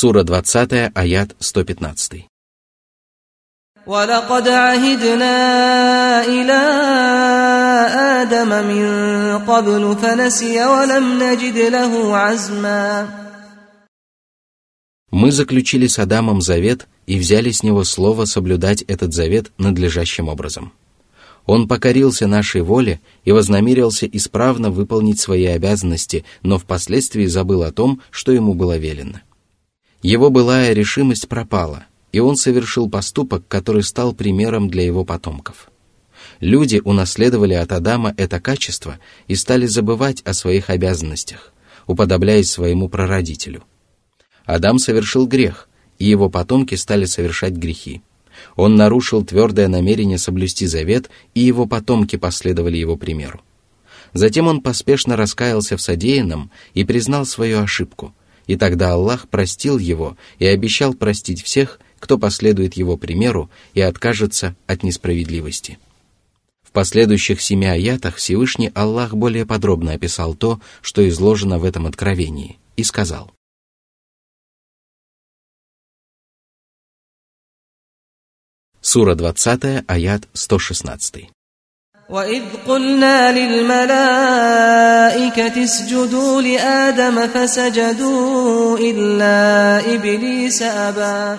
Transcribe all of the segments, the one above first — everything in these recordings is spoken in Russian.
Сура 20, аят 115. ولقد عهدنا إلى آدم من قبل فنسي ولم نجد له عزما Мы заключили с Адамом завет и взяли с него слово соблюдать этот завет надлежащим образом. Он покорился нашей воле и вознамерился исправно выполнить свои обязанности, но впоследствии забыл о том, что ему было велено. Его былая решимость пропала, и он совершил поступок, который стал примером для его потомков. Люди унаследовали от Адама это качество и стали забывать о своих обязанностях, уподобляясь своему прародителю. Адам совершил грех, и его потомки стали совершать грехи. Он нарушил твердое намерение соблюсти завет, и его потомки последовали его примеру. Затем он поспешно раскаялся в содеянном и признал свою ошибку, и тогда Аллах простил его и обещал простить всех, кто последует его примеру и откажется от несправедливости. В последующих семи аятах Всевышний Аллах более подробно описал то, что изложено в этом откровении, и сказал. Сура 20, аят 116. وإذ قلنا للملائكة اسجدوا لآدم فسجدوا إلا إبليس أبى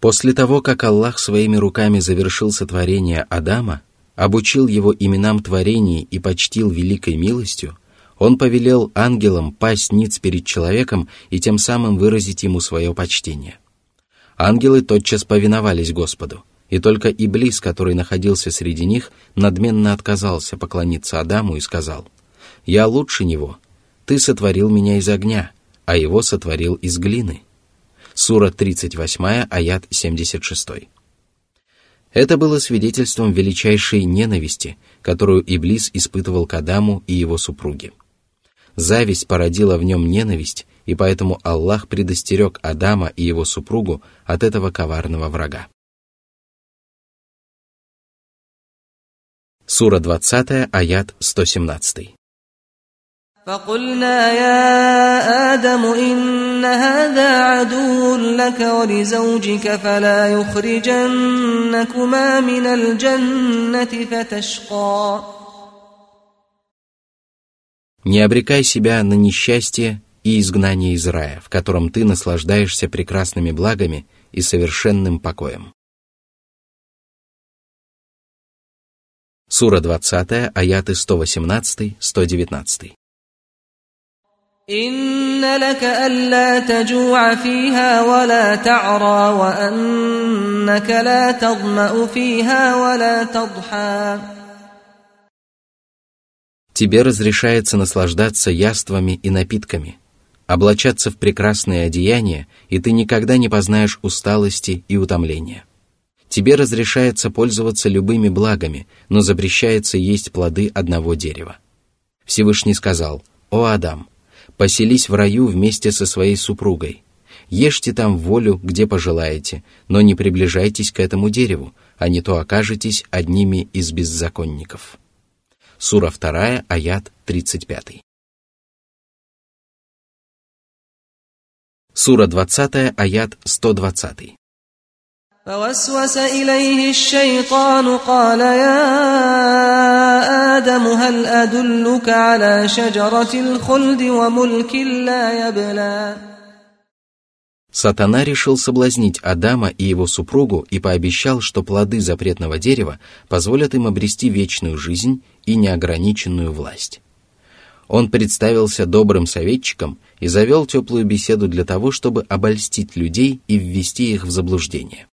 После того, как Аллах своими руками завершил сотворение Адама, обучил его именам творений и почтил великой милостью, он повелел ангелам пасть ниц перед человеком и тем самым выразить ему свое почтение. Ангелы тотчас повиновались Господу, и только Иблис, который находился среди них, надменно отказался поклониться Адаму и сказал, «Я лучше него, ты сотворил меня из огня, а его сотворил из глины». Сура 38, аят 76. Это было свидетельством величайшей ненависти, которую Иблис испытывал к Адаму и его супруге. Зависть породила в нем ненависть, и поэтому Аллах предостерег Адама и его супругу от этого коварного врага. Сура 20, аят 117. فقلنا يا آدم إن هذا عدو لك ولزوجك فلا يخرجنكما من الجنة فتشقى Не обрекай себя на несчастье и изгнание из рая, в котором ты наслаждаешься прекрасными благами и совершенным покоем. Сура 20, аяты 118-119. إن لك ألا تجوع فيها ولا تعرى وأنك لا تظمأ فيها ولا تضحى Тебе разрешается наслаждаться яствами и напитками, облачаться в прекрасные одеяния, и ты никогда не познаешь усталости и утомления. Тебе разрешается пользоваться любыми благами, но запрещается есть плоды одного дерева. Всевышний сказал, «О Адам, поселись в раю вместе со своей супругой. Ешьте там волю, где пожелаете, но не приближайтесь к этому дереву, а не то окажетесь одними из беззаконников». Сура 2, аят 35. Сура 20, аят 120. فوسوس إليه الشيطان قال يا آدم هل أدلك على شجرة الخلد وملك لا يبلى Сатана решил соблазнить Адама и его супругу и пообещал, что плоды запретного дерева позволят им обрести вечную жизнь и неограниченную власть. Он представился добрым советчиком и завел теплую беседу для того, чтобы обольстить людей и ввести их в заблуждение.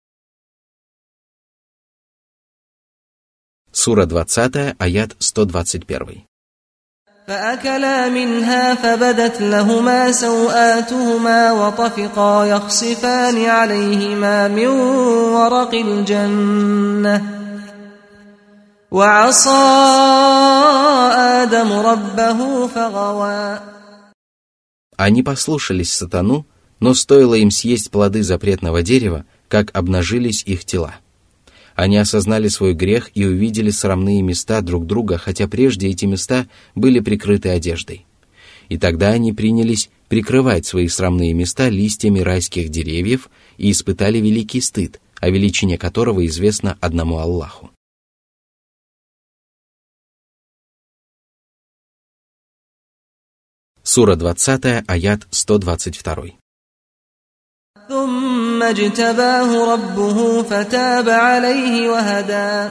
Сура 20, аят 121. فأكلا منها فبدت لهما سوآتهما وطفقا يخصفان عليهما من ورق الجنة وعصى آدم ربه فغوى Они послушались сатану, но стоило им съесть плоды запретного дерева, как обнажились их тела. Они осознали свой грех и увидели срамные места друг друга, хотя прежде эти места были прикрыты одеждой. И тогда они принялись прикрывать свои срамные места листьями райских деревьев и испытали великий стыд, о величине которого известно одному Аллаху. Сура 20, аят 122. ثم اجتباه ربه فتاب عليه وهدى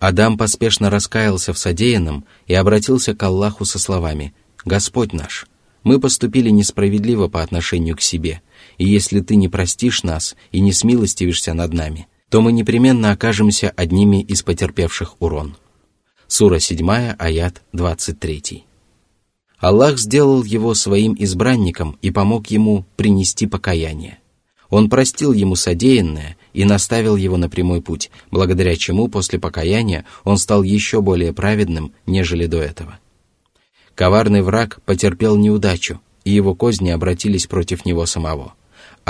Адам поспешно раскаялся в содеянном и обратился к Аллаху со словами «Господь наш, мы поступили несправедливо по отношению к себе, и если Ты не простишь нас и не смилостивишься над нами, то мы непременно окажемся одними из потерпевших урон». Сура 7, аят 23. Аллах сделал его своим избранником и помог ему принести покаяние. Он простил ему содеянное и наставил его на прямой путь, благодаря чему после покаяния он стал еще более праведным, нежели до этого. Коварный враг потерпел неудачу, и его козни обратились против него самого.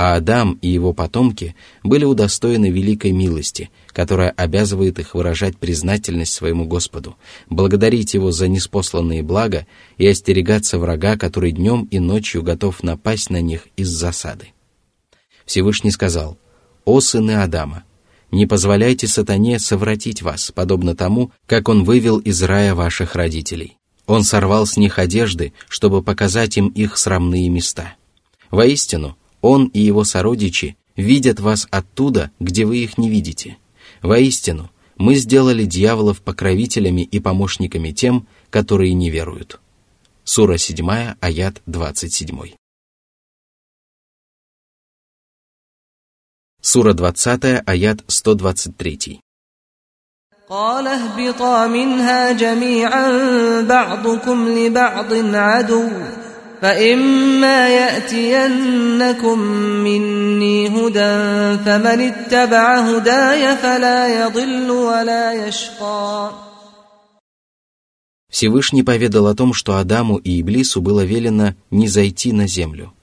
А Адам и его потомки были удостоены великой милости, которая обязывает их выражать признательность своему Господу, благодарить Его за неспосланные блага и остерегаться врага, который днем и ночью готов напасть на них из засады. Всевышний сказал, «О сыны Адама, не позволяйте сатане совратить вас, подобно тому, как он вывел из рая ваших родителей. Он сорвал с них одежды, чтобы показать им их срамные места. Воистину, он и его сородичи видят вас оттуда, где вы их не видите. Воистину, мы сделали дьяволов покровителями и помощниками тем, которые не веруют. Сура 7, аят 27. Сура 20, аят 123. قال اهبطا منها جميعا بعضكم لبعض عدو فإما يأتينكم مني هدى فمن اتبع هداي فلا يضل ولا يشقى Всевышний поведал о том, что Адаму и Иблису было велено не зайти на землю.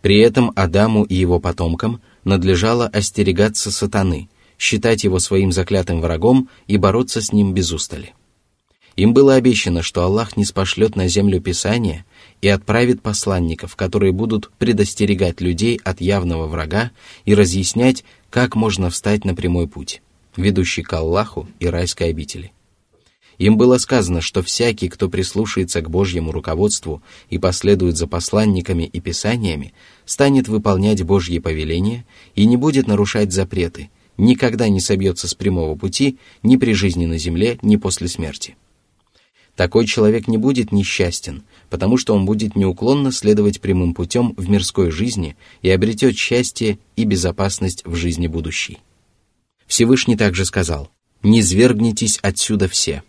При этом Адаму и его потомкам надлежало остерегаться сатаны, считать его своим заклятым врагом и бороться с ним без устали. Им было обещано, что Аллах не спошлет на землю Писание и отправит посланников, которые будут предостерегать людей от явного врага и разъяснять, как можно встать на прямой путь, ведущий к Аллаху и райской обители. Им было сказано, что всякий, кто прислушается к Божьему руководству и последует за посланниками и писаниями, станет выполнять Божьи повеления и не будет нарушать запреты, никогда не собьется с прямого пути ни при жизни на земле, ни после смерти. Такой человек не будет несчастен, потому что он будет неуклонно следовать прямым путем в мирской жизни и обретет счастье и безопасность в жизни будущей. Всевышний также сказал, «Не свергнитесь отсюда все».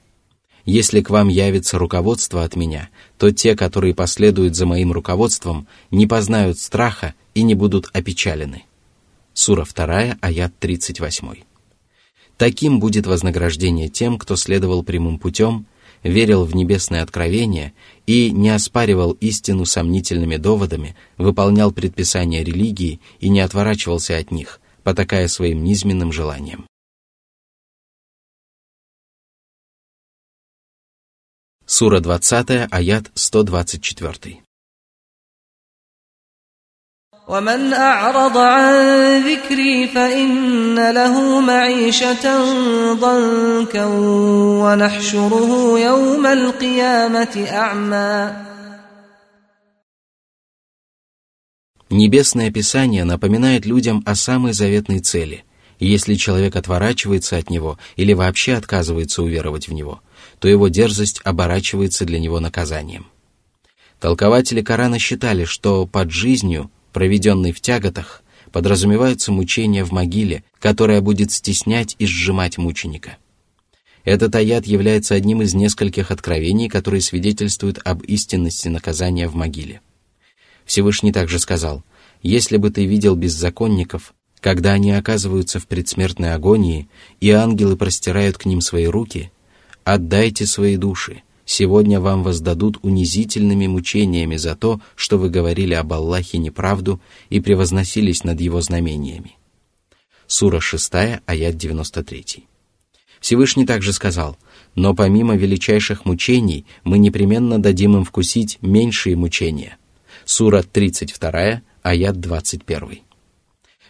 Если к вам явится руководство от меня, то те, которые последуют за моим руководством, не познают страха и не будут опечалены. Сура 2, аят 38. Таким будет вознаграждение тем, кто следовал прямым путем, верил в небесное откровение и не оспаривал истину сомнительными доводами, выполнял предписания религии и не отворачивался от них, потакая своим низменным желаниям. Сура 20, аят 124. ومن أعرض عن ذكري فإن له معيشة ضنكا ونحشره يوم القيامة أعمى Небесное Писание напоминает людям о самой заветной цели, и если человек отворачивается от него или вообще отказывается уверовать в него – то его дерзость оборачивается для него наказанием. Толкователи Корана считали, что под жизнью, проведенной в тяготах, подразумеваются мучения в могиле, которая будет стеснять и сжимать мученика. Этот аят является одним из нескольких откровений, которые свидетельствуют об истинности наказания в могиле. Всевышний также сказал, «Если бы ты видел беззаконников, когда они оказываются в предсмертной агонии, и ангелы простирают к ним свои руки, Отдайте свои души, сегодня вам воздадут унизительными мучениями за то, что вы говорили об Аллахе неправду и превозносились над его знамениями. Сура 6, аят 93. Всевышний также сказал, но помимо величайших мучений мы непременно дадим им вкусить меньшие мучения. Сура 32, аят 21.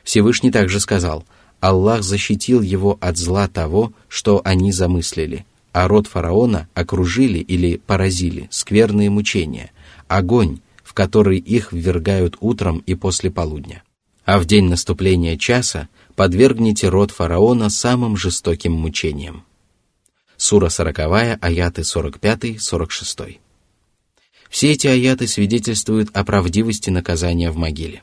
Всевышний также сказал, Аллах защитил его от зла того, что они замыслили, а род фараона окружили или поразили скверные мучения, огонь, в который их ввергают утром и после полудня. А в день наступления часа подвергните род фараона самым жестоким мучениям. Сура 40, аяты 45-46. Все эти аяты свидетельствуют о правдивости наказания в могиле.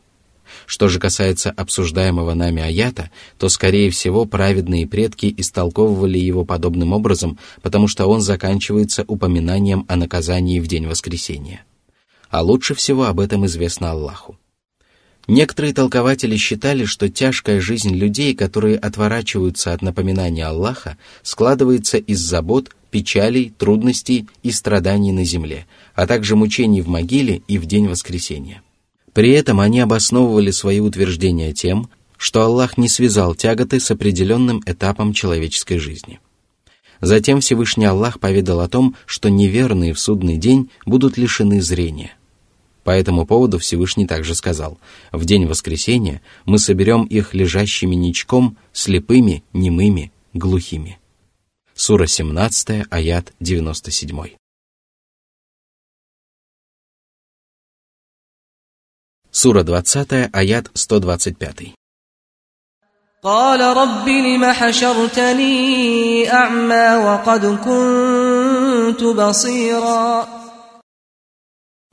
Что же касается обсуждаемого нами аята, то, скорее всего, праведные предки истолковывали его подобным образом, потому что он заканчивается упоминанием о наказании в день воскресения. А лучше всего об этом известно Аллаху. Некоторые толкователи считали, что тяжкая жизнь людей, которые отворачиваются от напоминания Аллаха, складывается из забот, печалей, трудностей и страданий на земле, а также мучений в могиле и в день воскресения. При этом они обосновывали свои утверждения тем, что Аллах не связал тяготы с определенным этапом человеческой жизни. Затем Всевышний Аллах поведал о том, что неверные в судный день будут лишены зрения. По этому поводу Всевышний также сказал, «В день воскресения мы соберем их лежащими ничком, слепыми, немыми, глухими». Сура 17, аят 97. Сура 20, аят 125. قال رب لم حشرتني أعمى وقد كنت بصيراً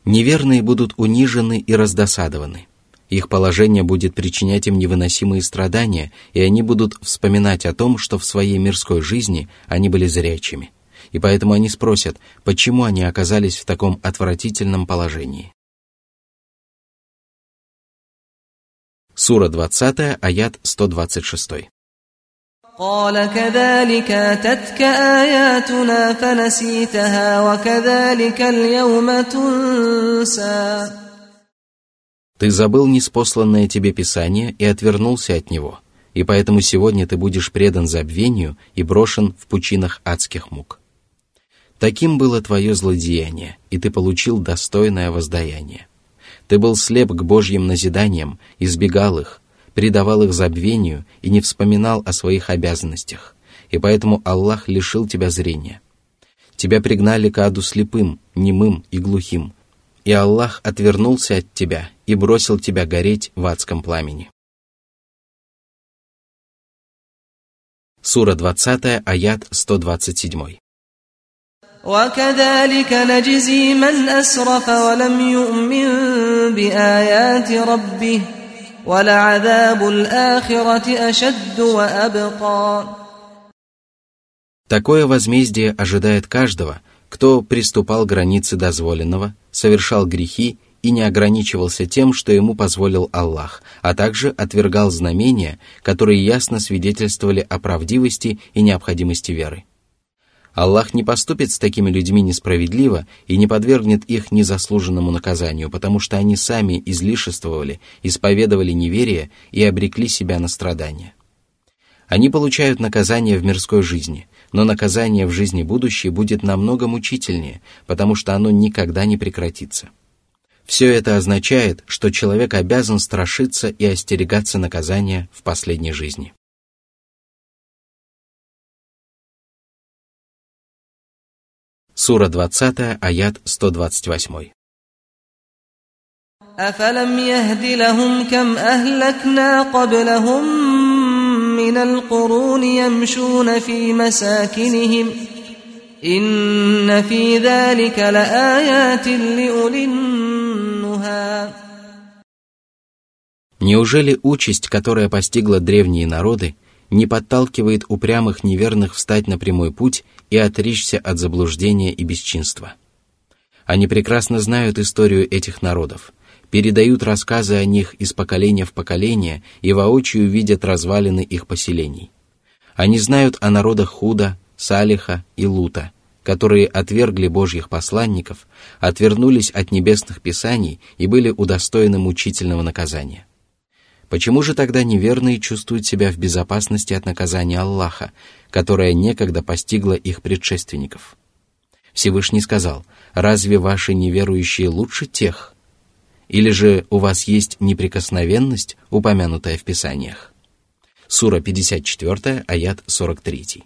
Неверные будут унижены и раздосадованы. Их положение будет причинять им невыносимые страдания, и они будут вспоминать о том, что в своей мирской жизни они были зрячими. И поэтому они спросят, почему они оказались в таком отвратительном положении. Сура 20, аят 126. قال كذلك أتتك آياتنا فنسيتها وكذلك اليوم تنسى Ты забыл неспосланное тебе Писание и отвернулся от него, и поэтому сегодня ты будешь предан забвению и брошен в пучинах адских мук. Таким было твое злодеяние, и ты получил достойное воздаяние. Ты был слеп к Божьим назиданиям, избегал их, предавал их забвению и не вспоминал о своих обязанностях, и поэтому Аллах лишил тебя зрения. Тебя пригнали к аду слепым, немым и глухим, и Аллах отвернулся от тебя и бросил тебя гореть в адском пламени. Сура 20, аят 127. وكذلك نجزي من أسرف ولم يؤمن بآيات ربه ولعذاب الآخرة أشد وأبقى Такое возмездие ожидает каждого, кто приступал к границе дозволенного, совершал грехи и не ограничивался тем, что ему позволил Аллах, а также отвергал знамения, которые ясно свидетельствовали о правдивости и необходимости веры. Аллах не поступит с такими людьми несправедливо и не подвергнет их незаслуженному наказанию, потому что они сами излишествовали, исповедовали неверие и обрекли себя на страдания. Они получают наказание в мирской жизни, но наказание в жизни будущей будет намного мучительнее, потому что оно никогда не прекратится. Все это означает, что человек обязан страшиться и остерегаться наказания в последней жизни. Сура 20, аят 128. أفلم يهد لهم كم أهلكنا قبلهم من القرون يمشون في مساكنهم إن في ذلك لآيات لأولي النهى Неужели участь, которая постигла древние народы, не подталкивает упрямых неверных встать на прямой путь и отречься от заблуждения и бесчинства. Они прекрасно знают историю этих народов, передают рассказы о них из поколения в поколение и воочию видят развалины их поселений. Они знают о народах Худа, Салиха и Лута, которые отвергли Божьих посланников, отвернулись от небесных писаний и были удостоены мучительного наказания – Почему же тогда неверные чувствуют себя в безопасности от наказания Аллаха, которое некогда постигло их предшественников? Всевышний сказал, «Разве ваши неверующие лучше тех? Или же у вас есть неприкосновенность, упомянутая в Писаниях?» Сура 54, аят 43.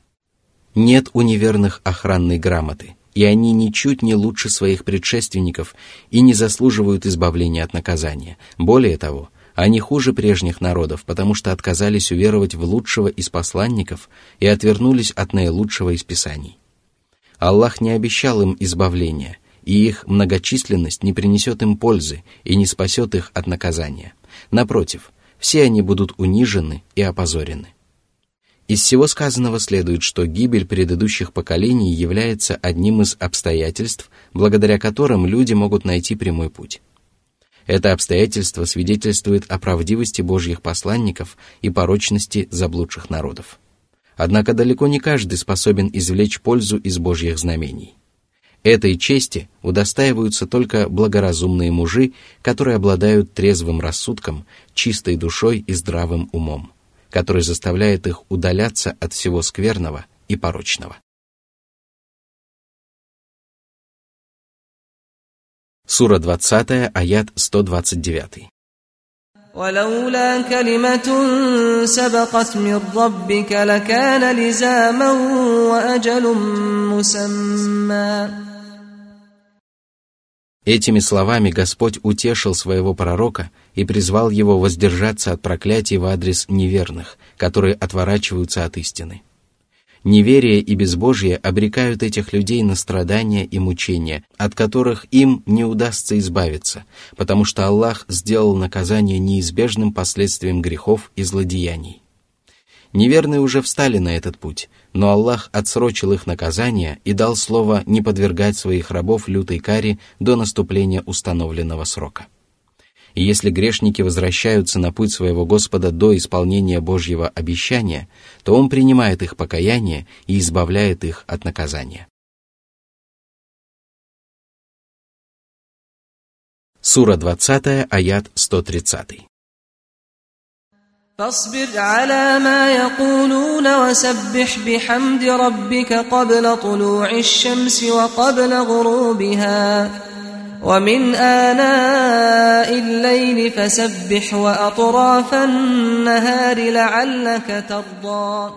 Нет у неверных охранной грамоты, и они ничуть не лучше своих предшественников и не заслуживают избавления от наказания. Более того, они хуже прежних народов, потому что отказались уверовать в лучшего из посланников и отвернулись от наилучшего из писаний. Аллах не обещал им избавления, и их многочисленность не принесет им пользы и не спасет их от наказания. Напротив, все они будут унижены и опозорены. Из всего сказанного следует, что гибель предыдущих поколений является одним из обстоятельств, благодаря которым люди могут найти прямой путь. Это обстоятельство свидетельствует о правдивости Божьих посланников и порочности заблудших народов. Однако далеко не каждый способен извлечь пользу из Божьих знамений. Этой чести удостаиваются только благоразумные мужи, которые обладают трезвым рассудком, чистой душой и здравым умом который заставляет их удаляться от всего скверного и порочного. Сура 20, аят 129. ولولا كلمة سبقت من ربك لكان لزاما وأجل مسمى Этими словами Господь утешил своего пророка и призвал его воздержаться от проклятий в адрес неверных, которые отворачиваются от истины. Неверие и безбожие обрекают этих людей на страдания и мучения, от которых им не удастся избавиться, потому что Аллах сделал наказание неизбежным последствием грехов и злодеяний. Неверные уже встали на этот путь, но Аллах отсрочил их наказание и дал слово не подвергать своих рабов лютой каре до наступления установленного срока. И если грешники возвращаются на путь своего Господа до исполнения Божьего обещания, то Он принимает их покаяние и избавляет их от наказания. Сура 20, аят 130. فاصبر على ما يقولون وسبح بحمد ربك قبل طلوع الشمس وقبل غروبها ومن آناء الليل فسبح وأطراف النهار لعلك ترضى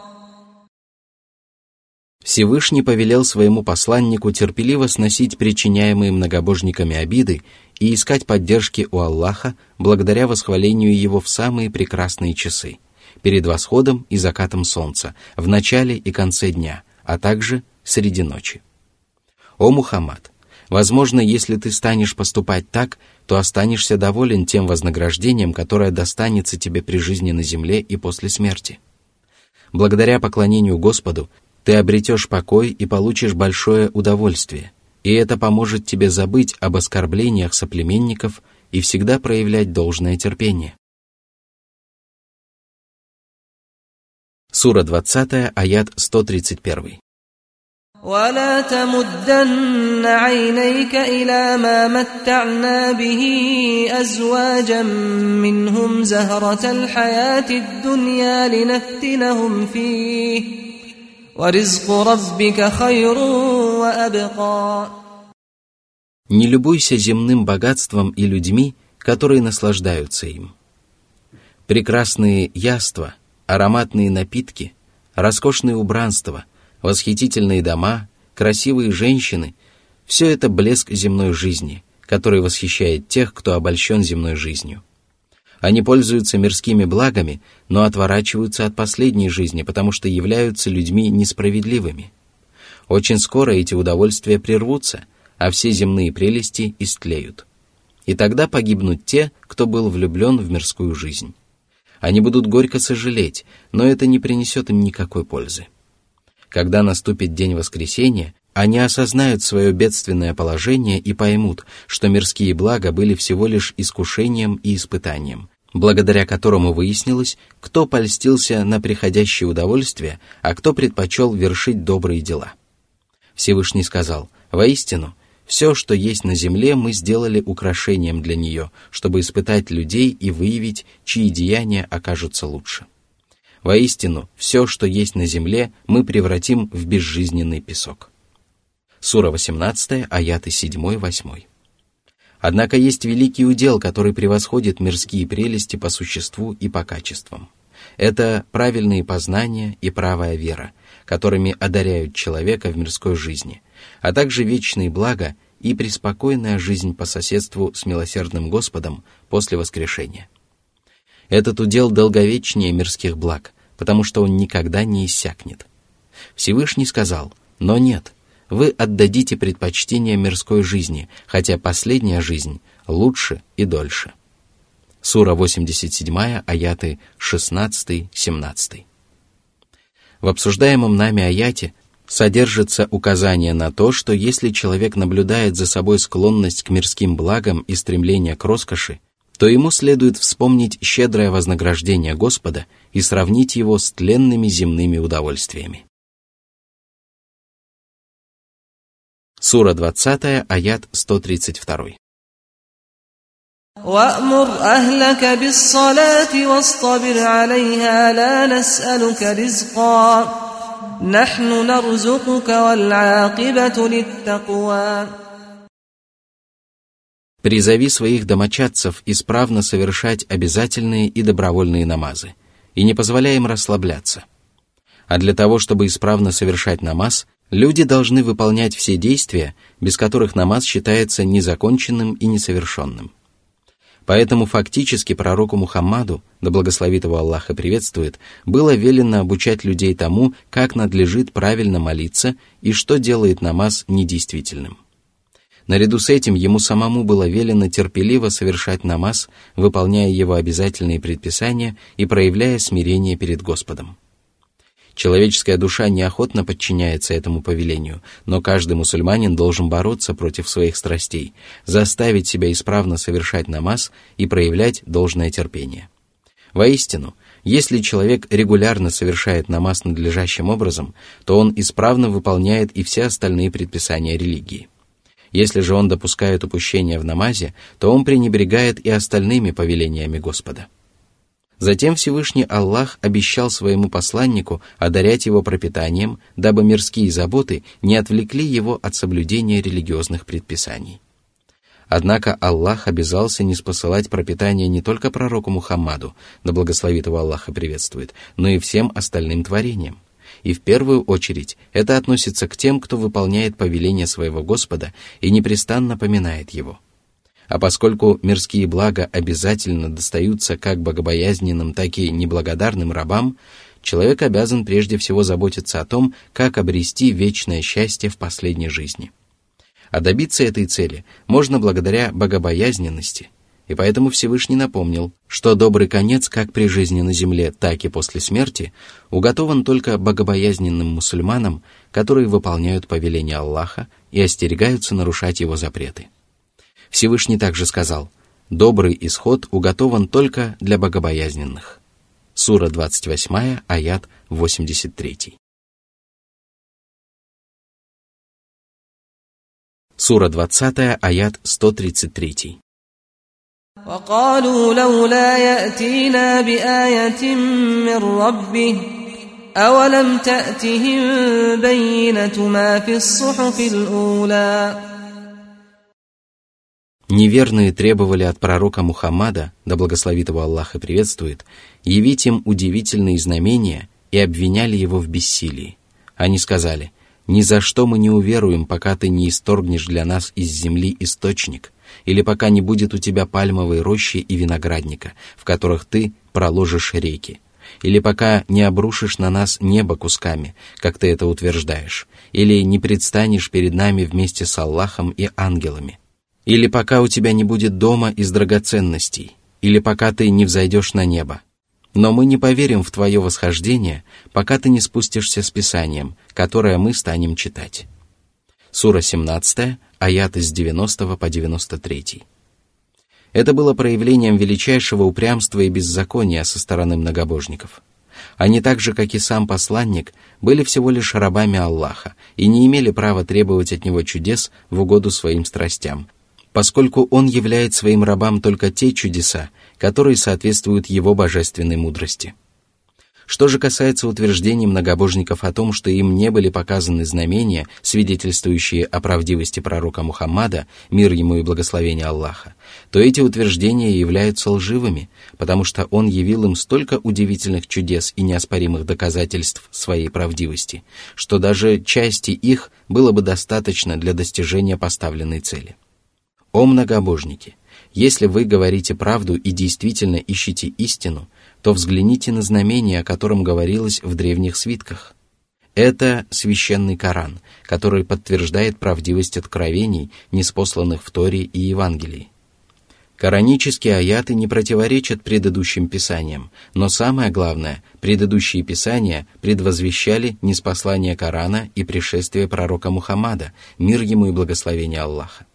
Всевышний повелел своему посланнику терпеливо сносить причиняемые многобожниками обиды и искать поддержки у Аллаха благодаря восхвалению Его в самые прекрасные часы, перед восходом и закатом солнца, в начале и конце дня, а также среди ночи. О Мухаммад, Возможно, если ты станешь поступать так, то останешься доволен тем вознаграждением, которое достанется тебе при жизни на земле и после смерти. Благодаря поклонению Господу ты обретешь покой и получишь большое удовольствие – и это поможет тебе забыть об оскорблениях соплеменников и всегда проявлять должное терпение. Сура 20, аят 131. ولا تمدن عينيك إلى ما متعنا به أزواجا منهم زهرة الحياة الدنيا لنفتنهم فيه Не любуйся земным богатством и людьми, которые наслаждаются им. Прекрасные яства, ароматные напитки, роскошные убранства, восхитительные дома, красивые женщины – все это блеск земной жизни, который восхищает тех, кто обольщен земной жизнью – они пользуются мирскими благами, но отворачиваются от последней жизни, потому что являются людьми несправедливыми. Очень скоро эти удовольствия прервутся, а все земные прелести истлеют. И тогда погибнут те, кто был влюблен в мирскую жизнь. Они будут горько сожалеть, но это не принесет им никакой пользы. Когда наступит день воскресения, они осознают свое бедственное положение и поймут, что мирские блага были всего лишь искушением и испытанием, благодаря которому выяснилось, кто польстился на приходящее удовольствие, а кто предпочел вершить добрые дела. Всевышний сказал, «Воистину, все, что есть на земле, мы сделали украшением для нее, чтобы испытать людей и выявить, чьи деяния окажутся лучше. Воистину, все, что есть на земле, мы превратим в безжизненный песок. Сура 18, аяты 7-8. Однако есть великий удел, который превосходит мирские прелести по существу и по качествам. Это правильные познания и правая вера, которыми одаряют человека в мирской жизни, а также вечные блага и преспокойная жизнь по соседству с милосердным Господом после воскрешения. Этот удел долговечнее мирских благ, потому что он никогда не иссякнет. Всевышний сказал, но нет, вы отдадите предпочтение мирской жизни, хотя последняя жизнь лучше и дольше. Сура 87, аяты 16-17. В обсуждаемом нами аяте содержится указание на то, что если человек наблюдает за собой склонность к мирским благам и стремление к роскоши, то ему следует вспомнить щедрое вознаграждение Господа и сравнить его с тленными земными удовольствиями. Сура 20, аят 132. وأمر أهلك بالصلاة واصطبر عليها لا نسألك رزقا نحن نرزقك والعاقبة للتقوى Призови своих домочадцев исправно совершать обязательные и добровольные намазы, и не позволяй им расслабляться. А для того, чтобы исправно совершать намаз, люди должны выполнять все действия, без которых намаз считается незаконченным и несовершенным. Поэтому фактически пророку Мухаммаду, да благословит его Аллах и приветствует, было велено обучать людей тому, как надлежит правильно молиться и что делает намаз недействительным. Наряду с этим ему самому было велено терпеливо совершать намаз, выполняя его обязательные предписания и проявляя смирение перед Господом. Человеческая душа неохотно подчиняется этому повелению, но каждый мусульманин должен бороться против своих страстей, заставить себя исправно совершать намаз и проявлять должное терпение. Воистину, если человек регулярно совершает намаз надлежащим образом, то он исправно выполняет и все остальные предписания религии. Если же он допускает упущения в намазе, то он пренебрегает и остальными повелениями Господа. Затем Всевышний Аллах обещал своему посланнику одарять его пропитанием, дабы мирские заботы не отвлекли его от соблюдения религиозных предписаний. Однако Аллах обязался не спосылать пропитание не только пророку Мухаммаду, да благословит его Аллах и приветствует, но и всем остальным творениям. И в первую очередь это относится к тем, кто выполняет повеление своего Господа и непрестанно поминает его – а поскольку мирские блага обязательно достаются как богобоязненным, так и неблагодарным рабам, человек обязан прежде всего заботиться о том, как обрести вечное счастье в последней жизни. А добиться этой цели можно благодаря богобоязненности, и поэтому Всевышний напомнил, что добрый конец как при жизни на земле, так и после смерти уготован только богобоязненным мусульманам, которые выполняют повеления Аллаха и остерегаются нарушать его запреты. Всевышний также сказал, «Добрый исход уготован только для богобоязненных». Сура 28, аят 83. Сура 20, аят 133. وقالوا لولا يأتينا بآية من ربه أولم تأتهم بينة ما في الصحف الأولى Неверные требовали от пророка Мухаммада, да благословит его Аллах и приветствует, явить им удивительные знамения и обвиняли его в бессилии. Они сказали, «Ни за что мы не уверуем, пока ты не исторгнешь для нас из земли источник, или пока не будет у тебя пальмовой рощи и виноградника, в которых ты проложишь реки, или пока не обрушишь на нас небо кусками, как ты это утверждаешь, или не предстанешь перед нами вместе с Аллахом и ангелами, или пока у тебя не будет дома из драгоценностей, или пока ты не взойдешь на небо. Но мы не поверим в твое восхождение, пока ты не спустишься с Писанием, которое мы станем читать. Сура 17, аяты с 90 по 93. Это было проявлением величайшего упрямства и беззакония со стороны многобожников. Они так же, как и сам посланник, были всего лишь рабами Аллаха и не имели права требовать от него чудес в угоду своим страстям, поскольку он являет своим рабам только те чудеса, которые соответствуют его божественной мудрости. Что же касается утверждений многобожников о том, что им не были показаны знамения, свидетельствующие о правдивости пророка Мухаммада, мир ему и благословение Аллаха, то эти утверждения являются лживыми, потому что он явил им столько удивительных чудес и неоспоримых доказательств своей правдивости, что даже части их было бы достаточно для достижения поставленной цели. О многобожники! Если вы говорите правду и действительно ищете истину – то взгляните на знамение, о котором говорилось в древних свитках. Это священный Коран, который подтверждает правдивость откровений, неспосланных в Торе и Евангелии. Коранические аяты не противоречат предыдущим писаниям, но самое главное, предыдущие писания предвозвещали неспослание Корана и пришествие пророка Мухаммада, мир ему и благословение Аллаха.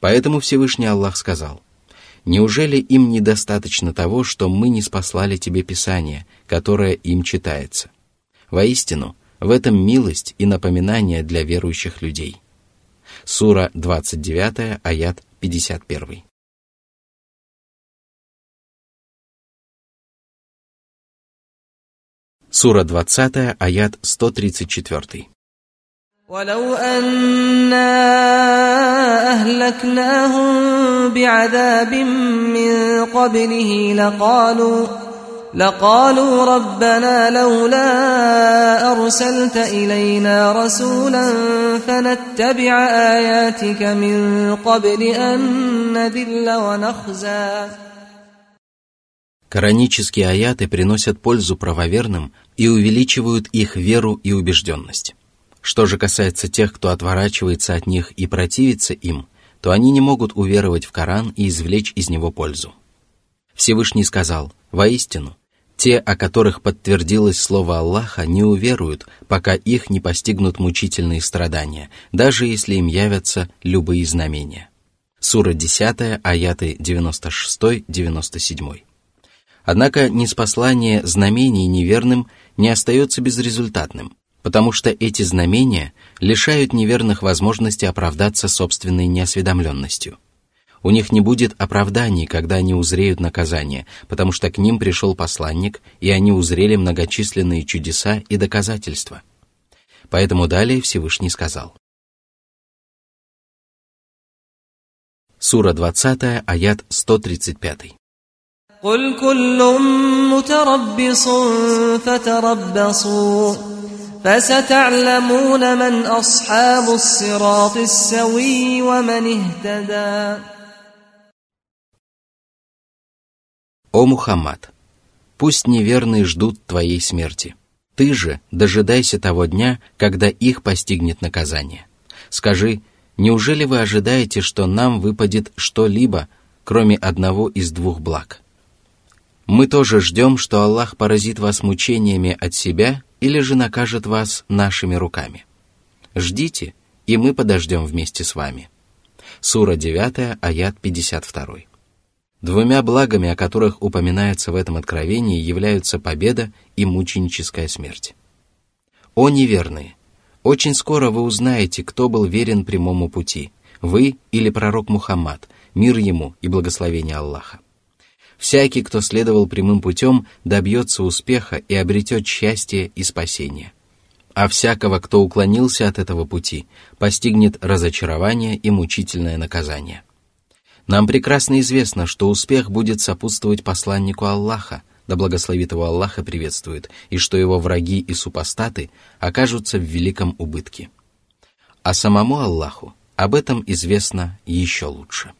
Поэтому Всевышний Аллах сказал – Неужели им недостаточно того, что мы не спаслали тебе Писание, которое им читается? Воистину, в этом милость и напоминание для верующих людей. Сура 29, аят 51. Сура 20, аят 134. ولو أنا أهلكناهم بعذاب من قبله لقالوا لقالوا ربنا لولا أرسلت إلينا رسولا فنتبع آياتك من قبل أن نذل ونخزى Коранические аяты приносят пользу правоверным и увеличивают их веру и убежденность. Что же касается тех, кто отворачивается от них и противится им, то они не могут уверовать в Коран и извлечь из него пользу. Всевышний сказал, «Воистину, те, о которых подтвердилось слово Аллаха, не уверуют, пока их не постигнут мучительные страдания, даже если им явятся любые знамения». Сура 10, аяты 96-97. Однако неспослание знамений неверным не остается безрезультатным потому что эти знамения лишают неверных возможности оправдаться собственной неосведомленностью. У них не будет оправданий, когда они узреют наказание, потому что к ним пришел посланник, и они узрели многочисленные чудеса и доказательства. Поэтому далее Всевышний сказал. Сура 20, аят 135. قل كل متربص فتربصوا فستعلمون من أصحاب الصراط السوي ومن اهتدى О Мухаммад, пусть неверные ждут твоей смерти. Ты же дожидайся того дня, когда их постигнет наказание. Скажи, неужели вы ожидаете, что нам выпадет что-либо, кроме одного из двух благ? мы тоже ждем, что Аллах поразит вас мучениями от себя или же накажет вас нашими руками. Ждите, и мы подождем вместе с вами. Сура 9, аят 52. Двумя благами, о которых упоминается в этом откровении, являются победа и мученическая смерть. О неверные! Очень скоро вы узнаете, кто был верен прямому пути, вы или пророк Мухаммад, мир ему и благословение Аллаха. Всякий, кто следовал прямым путем, добьется успеха и обретет счастье и спасение. А всякого, кто уклонился от этого пути, постигнет разочарование и мучительное наказание. Нам прекрасно известно, что успех будет сопутствовать посланнику Аллаха, да благословит его Аллаха приветствует, и что его враги и супостаты окажутся в великом убытке. А самому Аллаху об этом известно еще лучше.